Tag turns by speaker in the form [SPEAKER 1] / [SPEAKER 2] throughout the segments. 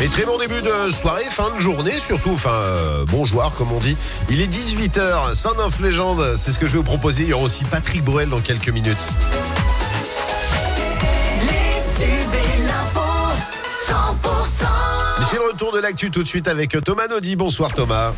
[SPEAKER 1] Et très bon début de soirée, fin de journée surtout, enfin euh, bon joueur comme on dit. Il est 18h, Saint-Neuf Légende, c'est ce que je vais vous proposer. Il y aura aussi Patrick Bruel dans quelques minutes. Mais c'est le retour de l'actu tout de suite avec Thomas Naudy. Bonsoir Thomas.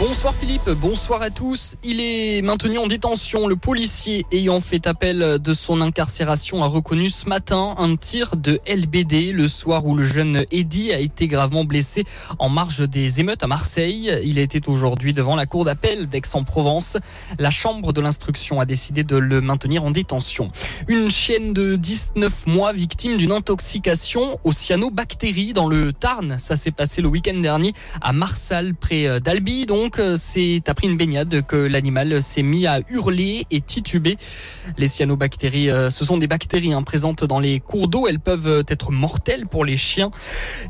[SPEAKER 2] Bonsoir Philippe, bonsoir à tous. Il est maintenu en détention. Le policier ayant fait appel de son incarcération a reconnu ce matin un tir de LBD le soir où le jeune Eddy a été gravement blessé en marge des émeutes à Marseille. Il était aujourd'hui devant la cour d'appel d'Aix-en-Provence. La chambre de l'instruction a décidé de le maintenir en détention. Une chienne de 19 mois victime d'une intoxication aux cyanobactéries dans le Tarn. Ça s'est passé le week-end dernier à Marsal près d'Albi donc euh, c'est après une baignade que l'animal s'est mis à hurler et tituber. Les cyanobactéries, euh, ce sont des bactéries hein, présentes dans les cours d'eau. Elles peuvent être mortelles pour les chiens.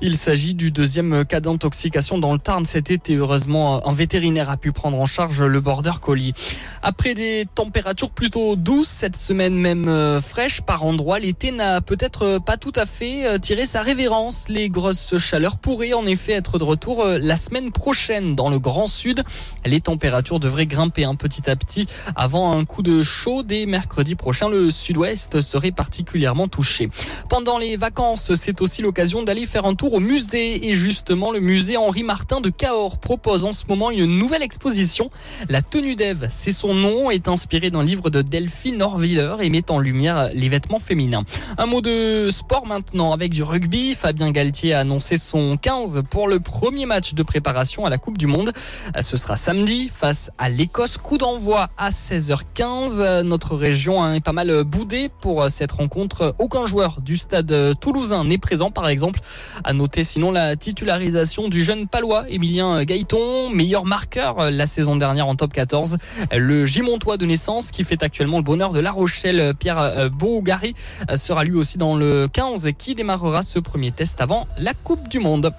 [SPEAKER 2] Il s'agit du deuxième cas d'intoxication dans le Tarn cet été. Heureusement, un vétérinaire a pu prendre en charge le border collie. Après des températures plutôt douces cette semaine, même euh, fraîches par endroits, l'été n'a peut-être pas tout à fait tiré sa révérence. Les grosses chaleurs pourraient en effet être de retour la semaine prochaine dans le Grand Sud. Les températures devraient grimper un petit à petit avant un coup de chaud dès mercredi prochain. Le sud-ouest serait particulièrement touché. Pendant les vacances, c'est aussi l'occasion d'aller faire un tour au musée. Et justement, le musée Henri Martin de Cahors propose en ce moment une nouvelle exposition. La tenue d'Ève, c'est son nom, est inspiré d'un livre de Delphine Orviller et met en lumière les vêtements féminins. Un mot de sport maintenant avec du rugby. Fabien Galtier a annoncé son 15 pour le premier match de préparation à la Coupe du Monde. Ce sera samedi face à l'Écosse. Coup d'envoi à 16h15. Notre région est pas mal boudée pour cette rencontre. Aucun joueur du stade toulousain n'est présent, par exemple. À noter sinon la titularisation du jeune palois Emilien Gaëton, meilleur marqueur la saison dernière en top 14. Le Gimontois de naissance qui fait actuellement le bonheur de La Rochelle, Pierre Bougari, sera lui aussi dans le 15 qui démarrera ce premier test avant la Coupe du Monde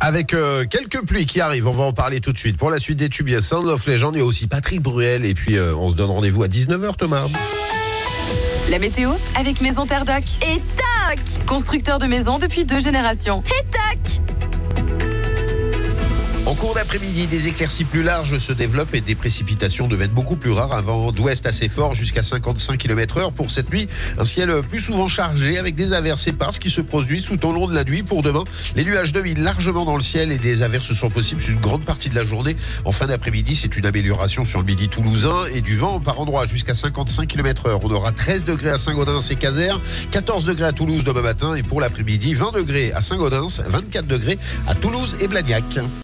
[SPEAKER 1] avec euh, quelques pluies qui arrivent. On va en parler tout de suite. Pour la suite des tubes, il y a Sound of Legend, aussi Patrick Bruel. Et puis, euh, on se donne rendez-vous à 19h, Thomas.
[SPEAKER 3] La météo avec Maison Terre.
[SPEAKER 4] Et tac
[SPEAKER 3] Constructeur de maisons depuis deux générations.
[SPEAKER 4] Et tac
[SPEAKER 1] en cours d'après-midi, des éclaircies plus larges se développent et des précipitations deviennent beaucoup plus rares. Un vent d'ouest assez fort jusqu'à 55 km heure pour cette nuit. Un ciel plus souvent chargé avec des averses éparses qui se produisent tout au long de la nuit. Pour demain, les nuages dominent largement dans le ciel et des averses sont possibles sur une grande partie de la journée. En fin d'après-midi, c'est une amélioration sur le midi toulousain et du vent par endroits jusqu'à 55 km heure. On aura 13 degrés à Saint-Gaudens et Caser, 14 degrés à Toulouse demain matin et pour l'après-midi, 20 degrés à Saint-Gaudens, 24 degrés à Toulouse et Blagnac.